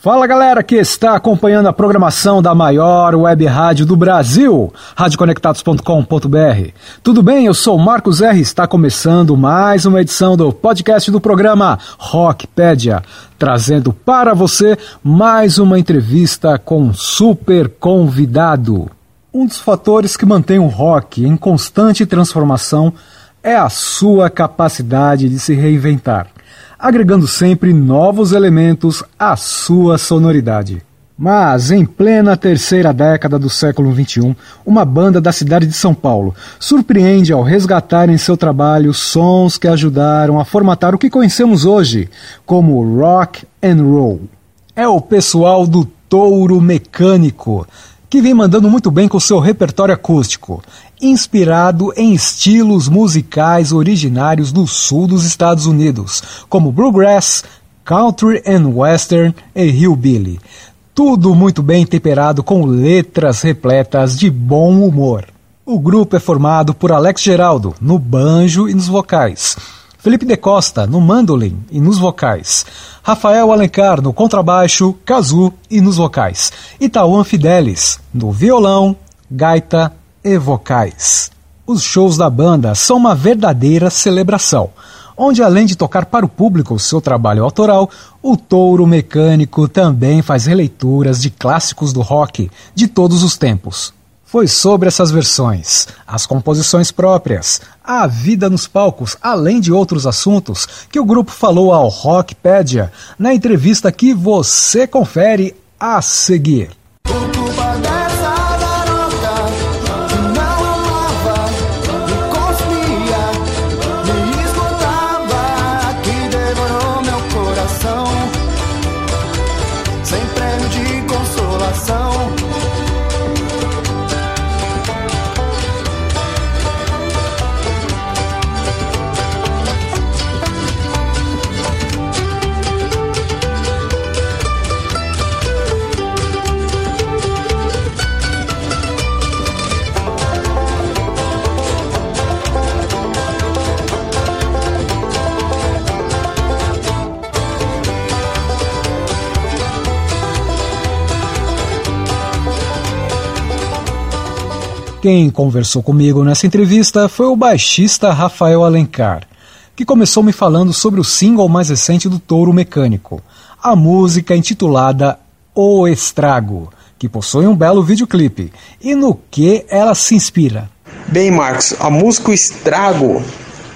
Fala galera que está acompanhando a programação da maior web rádio do Brasil, radioconectados.com.br. Tudo bem? Eu sou Marcos R. Está começando mais uma edição do podcast do programa Rockpedia, trazendo para você mais uma entrevista com um super convidado. Um dos fatores que mantém o rock em constante transformação é a sua capacidade de se reinventar agregando sempre novos elementos à sua sonoridade. Mas, em plena terceira década do século XXI, uma banda da cidade de São Paulo surpreende ao resgatar em seu trabalho sons que ajudaram a formatar o que conhecemos hoje como rock and roll. É o pessoal do Touro Mecânico, que vem mandando muito bem com seu repertório acústico, inspirado em estilos musicais originários do sul dos Estados Unidos, como bluegrass, country and western e hillbilly. Tudo muito bem temperado com letras repletas de bom humor. O grupo é formado por Alex Geraldo no banjo e nos vocais, Felipe de Costa no mandolim e nos vocais, Rafael Alencar no contrabaixo, kazoo e nos vocais, Tauan Fidelis no violão, gaita e vocais. Os shows da banda são uma verdadeira celebração, onde além de tocar para o público o seu trabalho autoral, o Touro Mecânico também faz releituras de clássicos do rock de todos os tempos. Foi sobre essas versões, as composições próprias, a vida nos palcos, além de outros assuntos, que o grupo falou ao Rockpedia na entrevista que você confere a seguir. Quem conversou comigo nessa entrevista foi o baixista Rafael Alencar, que começou me falando sobre o single mais recente do Touro Mecânico, a música intitulada O Estrago, que possui um belo videoclipe, e no que ela se inspira. Bem, Marcos, a música O Estrago,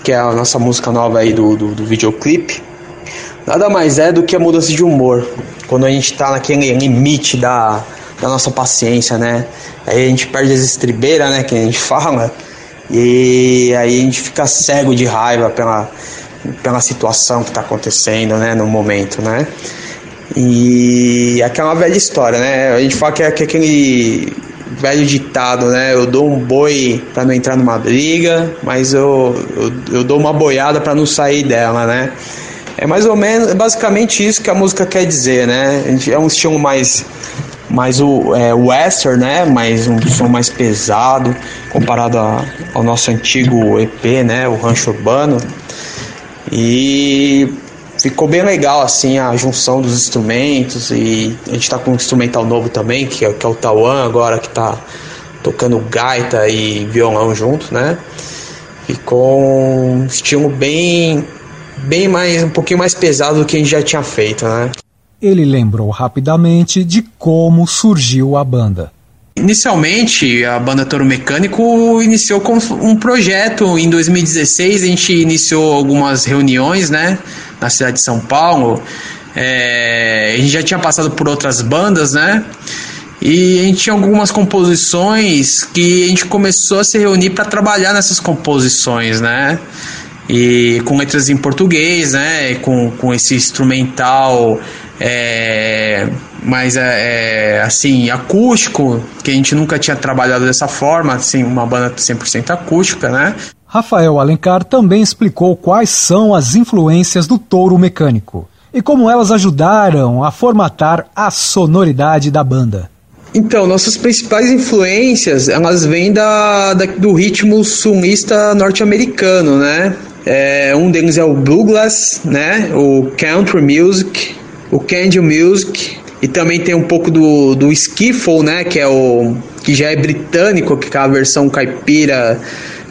que é a nossa música nova aí do, do, do videoclipe, nada mais é do que a mudança de humor, quando a gente está naquele limite da da nossa paciência, né? Aí a gente perde as estribeiras, né? Que a gente fala. E aí a gente fica cego de raiva pela, pela situação que está acontecendo, né? No momento, né? E aquela velha história, né? A gente fala que é, que é aquele velho ditado, né? Eu dou um boi para não entrar numa briga, mas eu, eu, eu dou uma boiada para não sair dela, né? É mais ou menos, é basicamente isso que a música quer dizer, né? É um estilo mais mais o é, western, né? Mais um som mais pesado comparado a, ao nosso antigo EP, né? O Rancho Urbano. E ficou bem legal assim a junção dos instrumentos e a gente está com um instrumental novo também, que é, que é o Tauan agora que está tocando gaita e violão junto, né? Ficou um estilo bem bem mais um pouquinho mais pesado do que a gente já tinha feito, né? Ele lembrou rapidamente de como surgiu a banda. Inicialmente, a banda Toro Mecânico iniciou com um projeto. Em 2016, a gente iniciou algumas reuniões, né, na cidade de São Paulo. É, a gente já tinha passado por outras bandas, né? E a gente tinha algumas composições que a gente começou a se reunir para trabalhar nessas composições, né? E com letras em português, né? Com, com esse instrumental é, mas é, é, assim, acústico, que a gente nunca tinha trabalhado dessa forma, assim, uma banda 100% acústica, né? Rafael Alencar também explicou quais são as influências do touro mecânico e como elas ajudaram a formatar a sonoridade da banda. Então, nossas principais influências, elas vêm da, da do ritmo sulista norte-americano, né? É, um deles é o bluegrass, né? O country music, o Candy Music E também tem um pouco do, do skiffle, né? Que é o que já é britânico, que é a versão caipira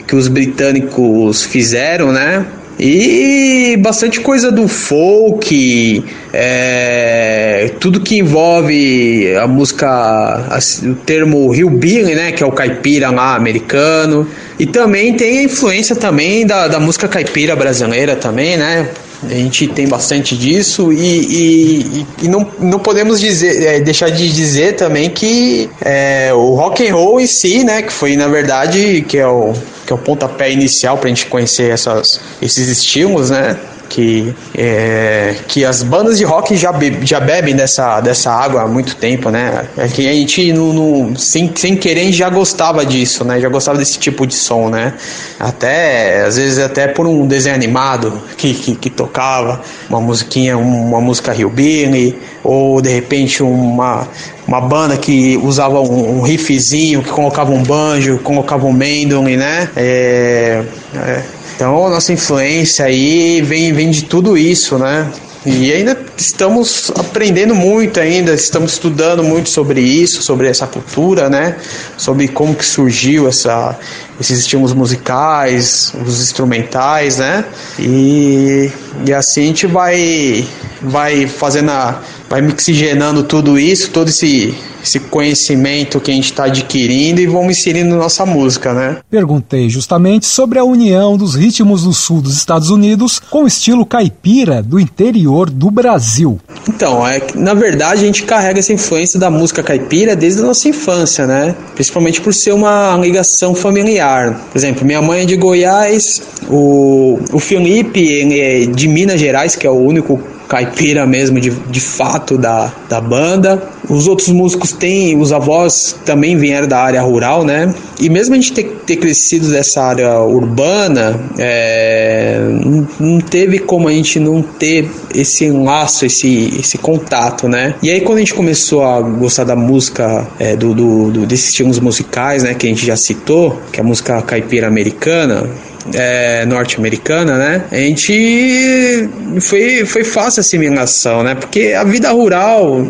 que os britânicos fizeram, né? E bastante coisa do folk, é, tudo que envolve a música, a, o termo hillbilly, né, que é o caipira lá americano. E também tem a influência também da, da música caipira brasileira também, né? A gente tem bastante disso e, e, e não, não podemos dizer, é, deixar de dizer também que é, o rock and roll em si, né, que foi na verdade que é o que é o pontapé inicial para a gente conhecer essas, esses estilos, né? Que, é, que as bandas de rock já, be, já bebem dessa, dessa água há muito tempo, né? É que a gente, no, sem, sem querer, já gostava disso, né? Já gostava desse tipo de som, né? Até, às vezes, até por um desenho animado que, que, que tocava uma musiquinha, uma música hillbilly, ou de repente uma, uma banda que usava um, um riffzinho, que colocava um banjo, colocava um mandolin, né? É, é, então, a nossa influência aí vem, vem de tudo isso, né? E ainda estamos aprendendo muito ainda, estamos estudando muito sobre isso, sobre essa cultura, né? Sobre como que surgiu essa, esses estilos musicais, os instrumentais, né? E, e assim a gente vai, vai fazendo a, vai oxigenando tudo isso, todo esse esse conhecimento que a gente está adquirindo e vamos inserindo nossa música, né? Perguntei justamente sobre a união dos ritmos do sul dos Estados Unidos com o estilo caipira do interior do Brasil. Então, é, na verdade a gente carrega essa influência da música caipira desde a nossa infância, né? Principalmente por ser uma ligação familiar. Por exemplo, minha mãe é de Goiás, o, o Felipe é de Minas Gerais, que é o único caipira mesmo, de, de fato, da, da banda. Os outros músicos têm, os avós também vieram da área rural, né? E mesmo a gente ter, ter crescido dessa área urbana, é, não, não teve como a gente não ter esse laço, esse, esse contato, né? E aí quando a gente começou a gostar da música, é, do, do, do, desses estilos musicais, né? Que a gente já citou, que é a música caipira americana, é, norte-americana, né? A gente foi, foi fácil a assimilação, né? Porque a vida rural,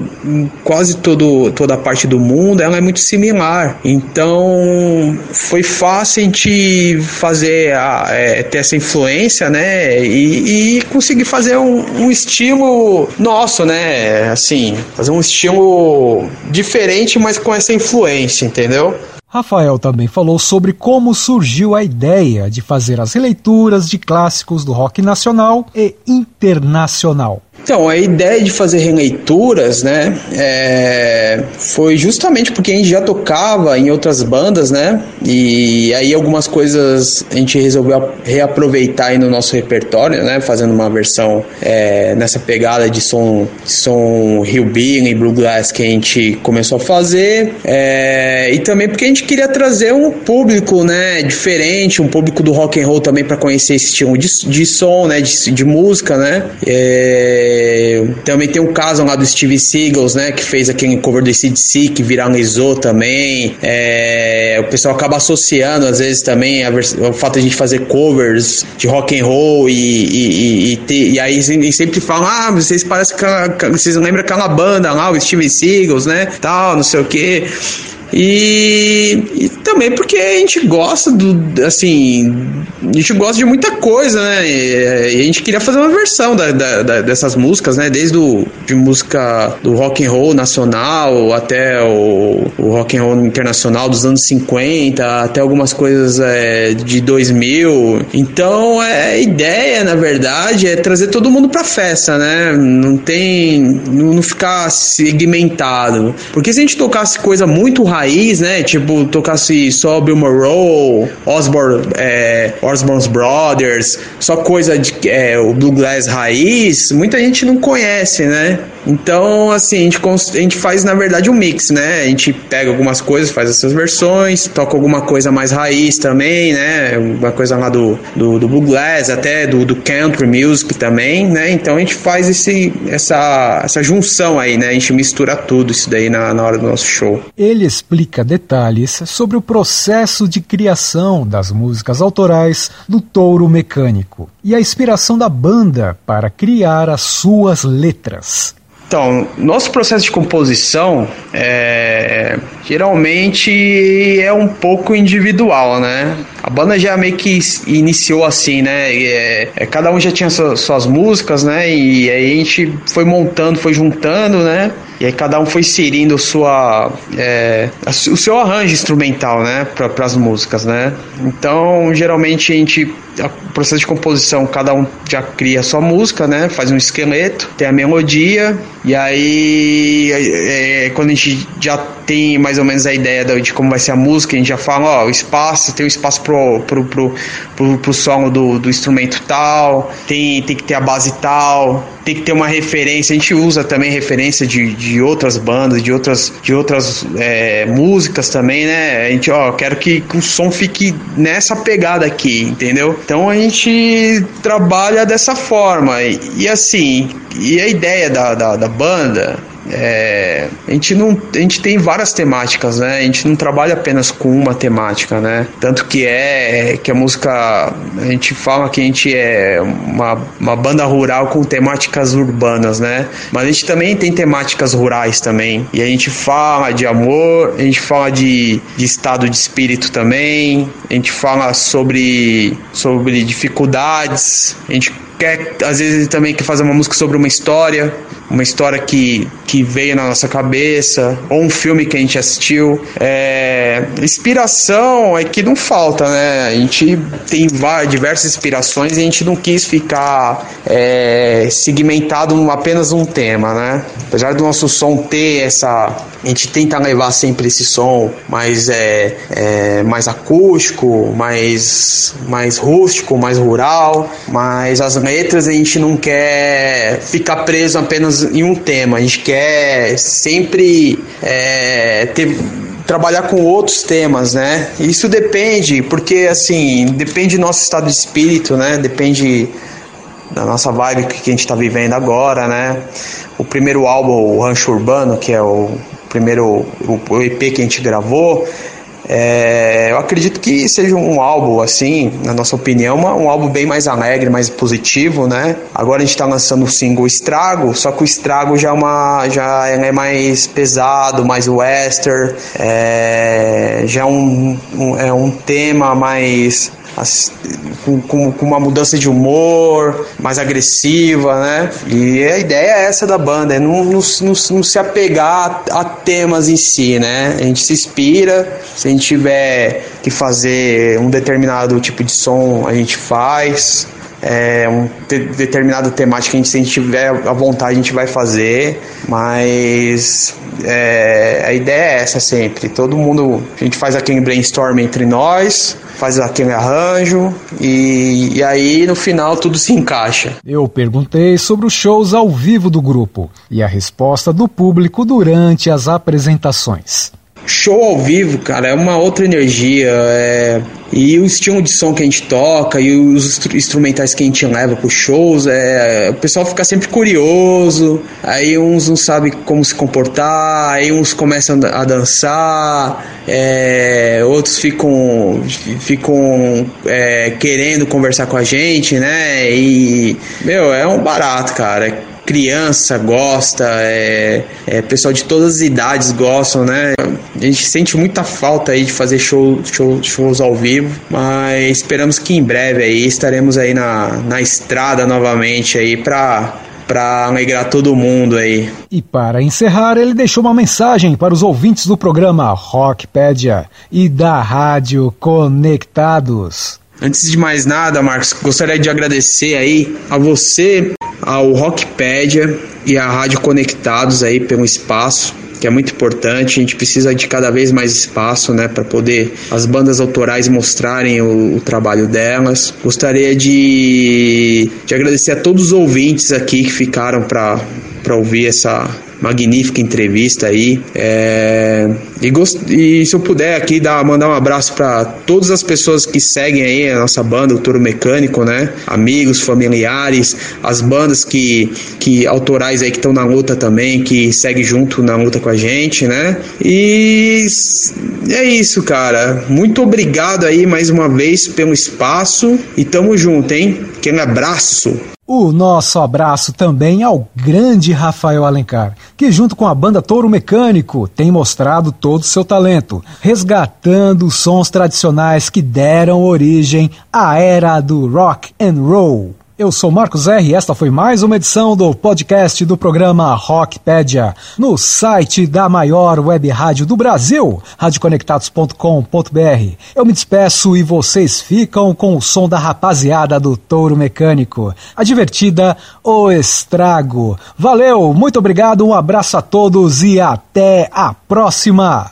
quase todo, toda a parte do mundo, ela é muito similar. Então foi fácil a gente fazer a, é, ter essa influência, né? E, e conseguir fazer um, um, estilo nosso, né? Assim, fazer um estilo diferente, mas com essa influência, entendeu? Rafael também falou sobre como surgiu a ideia de fazer as releituras de clássicos do rock nacional e internacional. Então, a ideia de fazer releituras, né, é, foi justamente porque a gente já tocava em outras bandas, né, e aí algumas coisas a gente resolveu reaproveitar aí no nosso repertório, né, fazendo uma versão é, nessa pegada de som, som hillbilly, bluegrass que a gente começou a fazer, é, e também porque a gente queria trazer um público, né, diferente, um público do rock and roll também para conhecer esse estilo de, de som, né, de, de música, né, é, também tem um caso lá do Steve Seagals, né? Que fez aquele cover do CDC, que viralizou também. É, o pessoal acaba associando, às vezes, também o fato de a gente fazer covers de rock and roll e, e, e, e aí e sempre falam, ah, vocês parecem que vocês lembram aquela banda lá, o Steve Seagals, né? Tal, não sei o quê. E, e, também porque a gente gosta do. Assim. A gente gosta de muita coisa, né? E, a gente queria fazer uma versão da, da, da, dessas músicas, né? Desde o, de música do rock and roll nacional até o, o rock and roll internacional dos anos 50, até algumas coisas é, de 2000. Então, é, a ideia, na verdade, é trazer todo mundo pra festa, né? Não tem. Não, não ficar segmentado. Porque se a gente tocasse coisa muito raiz, raiz, né? Tipo, tocasse só Bill Monroe, Osborne, é, Osborne's Brothers, só coisa de é, o bluegrass raiz, muita gente não conhece, né? Então, assim, a gente, a gente faz na verdade um mix, né? A gente pega algumas coisas, faz essas versões, toca alguma coisa mais raiz também, né? Uma coisa lá do, do, do bluegrass, até do, do country music também, né? Então a gente faz esse, essa, essa junção aí, né? A gente mistura tudo isso daí na, na hora do nosso show. Ele explica detalhes sobre o processo de criação das músicas autorais do Touro Mecânico e a inspiração da banda para criar as suas letras. Então, nosso processo de composição é, geralmente é um pouco individual, né? A banda já meio que iniciou assim, né? É, é, cada um já tinha suas músicas, né? E aí a gente foi montando, foi juntando, né? E aí cada um foi inserindo sua, é, o seu arranjo instrumental, né? Para as músicas, né? Então, geralmente a gente o processo de composição, cada um já cria a sua música, né? Faz um esqueleto, tem a melodia, e aí é, é, quando a gente já tem mais ou menos a ideia de como vai ser a música, a gente já fala, ó, o espaço, tem um espaço pro, pro, pro, pro, pro solo do, do instrumento tal, tem, tem que ter a base tal, tem que ter uma referência. A gente usa também referência de, de outras bandas, de outras, de outras é, músicas também, né? A gente, ó, quero que, que o som fique nessa pegada aqui, entendeu? Então a gente trabalha dessa forma. E, e assim, e a ideia da, da, da banda é, a gente não a gente tem várias temáticas né? A gente não trabalha apenas com uma temática né? Tanto que é que a música a gente fala que a gente é uma, uma banda rural com temáticas urbanas né? Mas a gente também tem temáticas rurais também. E a gente fala de amor a gente fala de, de estado de espírito também. A gente fala sobre sobre dificuldades. A gente quer, às vezes, também quer fazer uma música sobre uma história, uma história que, que veio na nossa cabeça, ou um filme que a gente assistiu. É, inspiração é que não falta, né? A gente tem várias, diversas inspirações e a gente não quis ficar é, segmentado em apenas um tema, né? Apesar do nosso som ter essa. A gente tenta levar sempre esse som mais, é, é mais acústico, mais, mais rústico, mais rural, mas as letras a gente não quer ficar preso apenas em um tema, a gente quer sempre é, ter trabalhar com outros temas, né? Isso depende, porque assim, depende do nosso estado de espírito, né? Depende da nossa vibe que a gente está vivendo agora, né? O primeiro álbum, o Rancho Urbano, que é o primeiro o EP que a gente gravou, é, eu acredito que seja um álbum, assim, na nossa opinião, uma, um álbum bem mais alegre, mais positivo, né? Agora a gente tá lançando o single Estrago, só que o Estrago já é, uma, já é mais pesado, mais western, é, já é um, um, é um tema mais com, com, com, uma mudança de humor mais agressiva, né? E a ideia é essa da banda, é não, não, não, não se apegar a, a, temas em si, né? A gente se inspira, se a gente tiver que fazer um determinado tipo de som, a gente faz. É, um de, determinada temática, a gente, se a gente tiver a vontade, a gente vai fazer, mas é, a ideia é essa sempre. Todo mundo, a gente faz aquele brainstorm entre nós, faz aquele arranjo e, e aí no final tudo se encaixa. Eu perguntei sobre os shows ao vivo do grupo e a resposta do público durante as apresentações. Show ao vivo, cara, é uma outra energia. É... E o estilo de som que a gente toca e os instrumentais que a gente leva para os shows, é... o pessoal fica sempre curioso. Aí uns não sabem como se comportar, aí uns começam a dançar, é... outros ficam, ficam é... querendo conversar com a gente, né? E, meu, é um barato, cara criança gosta, é, é, pessoal de todas as idades gostam, né? A gente sente muita falta aí de fazer show, show, shows ao vivo, mas esperamos que em breve aí estaremos aí na, na estrada novamente aí para para alegrar todo mundo aí. E para encerrar, ele deixou uma mensagem para os ouvintes do programa Rockpedia e da Rádio Conectados. Antes de mais nada, Marcos, gostaria de agradecer aí a você, ao Rockpedia e à Rádio Conectados aí pelo espaço que é muito importante. A gente precisa de cada vez mais espaço, né, para poder as bandas autorais mostrarem o, o trabalho delas. Gostaria de, de agradecer a todos os ouvintes aqui que ficaram para ouvir essa magnífica entrevista aí. É, e, gost, e se eu puder aqui dar, mandar um abraço para todas as pessoas que seguem aí a nossa banda, o Toro Mecânico, né? Amigos, familiares, as bandas que, que autorais aí que estão na luta também, que seguem junto na luta com a gente, né? E é isso, cara. Muito obrigado aí mais uma vez pelo espaço e tamo junto, hein? Aquele abraço. O nosso abraço também ao grande Rafael Alencar, que junto com a banda Touro Mecânico tem mostrado todo o seu talento, resgatando os sons tradicionais que deram origem à era do rock and roll. Eu sou Marcos R e esta foi mais uma edição do podcast do programa Rockpedia, no site da maior web rádio do Brasil, radioconectados.com.br. Eu me despeço e vocês ficam com o som da rapaziada do Touro Mecânico. A divertida O Estrago. Valeu, muito obrigado, um abraço a todos e até a próxima!